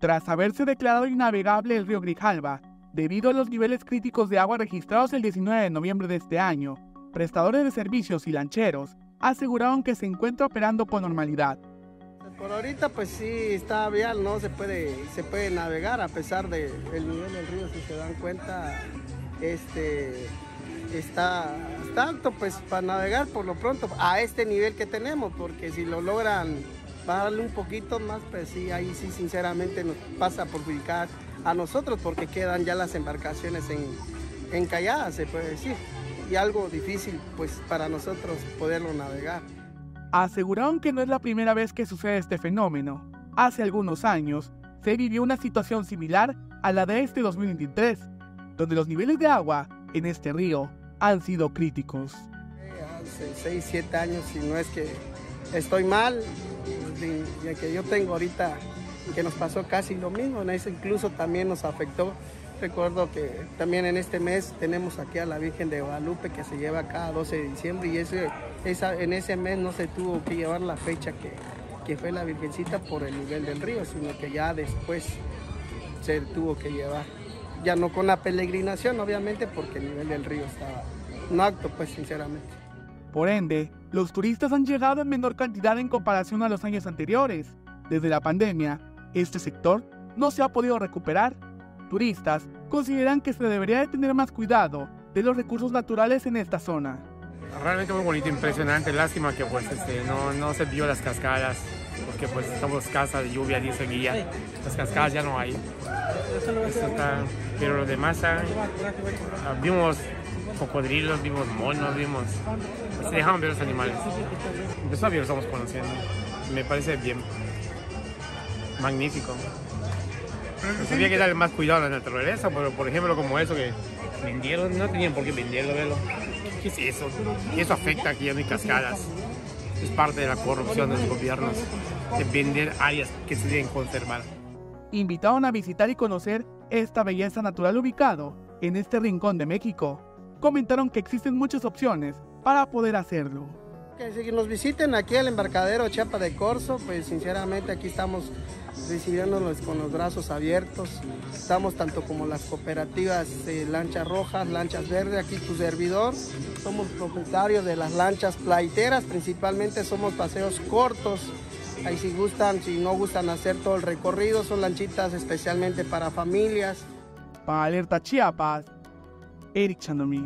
Tras haberse declarado innavegable el río Grijalva, debido a los niveles críticos de agua registrados el 19 de noviembre de este año, prestadores de servicios y lancheros aseguraron que se encuentra operando con normalidad. Por ahorita pues sí está vial, no se puede, se puede navegar a pesar del nivel del río, si se dan cuenta, este está, está pues para navegar por lo pronto a este nivel que tenemos, porque si lo logran bajarle un poquito más, pues sí, ahí sí sinceramente nos pasa por perjudicar a nosotros porque quedan ya las embarcaciones en, encalladas, se puede decir, y algo difícil pues para nosotros poderlo navegar. Aseguraron que no es la primera vez que sucede este fenómeno. Hace algunos años se vivió una situación similar a la de este 2023, donde los niveles de agua en este río han sido críticos. Hace 6, 7 años, si no es que estoy mal, ya que yo tengo ahorita que nos pasó casi lo mismo, eso incluso también nos afectó. Recuerdo que también en este mes tenemos aquí a la Virgen de Guadalupe que se lleva cada 12 de diciembre y ese, en ese mes no se tuvo que llevar la fecha que, que fue la Virgencita por el nivel del río, sino que ya después se tuvo que llevar. Ya no con la peregrinación, obviamente, porque el nivel del río estaba no acto, pues sinceramente. Por ende, los turistas han llegado en menor cantidad en comparación a los años anteriores. Desde la pandemia, este sector no se ha podido recuperar. Turistas consideran que se debería de tener más cuidado de los recursos naturales en esta zona. Realmente muy bonito, impresionante. Lástima que pues este, no, no se vio las cascadas, porque pues estamos casa de lluvia, dice guía. Las cascadas ya no hay. pero lo demás, vimos cocodrilos, vimos monos, vimos... Se dejaban ver los animales. Eso lo estamos conociendo. Me parece bien magnífico. Había que darle más cuidado a la naturaleza, pero por ejemplo como eso que vendieron, no tenían por qué venderlo, verlo. ¿Qué es eso? Y eso afecta aquí en cascadas. Es parte de la corrupción de los gobiernos, de vender áreas que se deben conservar. Invitaron a visitar y conocer esta belleza natural ubicado en este rincón de México. Comentaron que existen muchas opciones para poder hacerlo. Que si nos visiten aquí al embarcadero Chapa de Corso, pues sinceramente aquí estamos recibiéndonos con los brazos abiertos. Estamos tanto como las cooperativas de lanchas rojas, lanchas verdes, aquí tu servidor. Somos propietarios de las lanchas plaiteras, principalmente somos paseos cortos. Ahí si gustan, si no gustan hacer todo el recorrido, son lanchitas especialmente para familias. Para Alerta Chiapas, Eric Chandomí.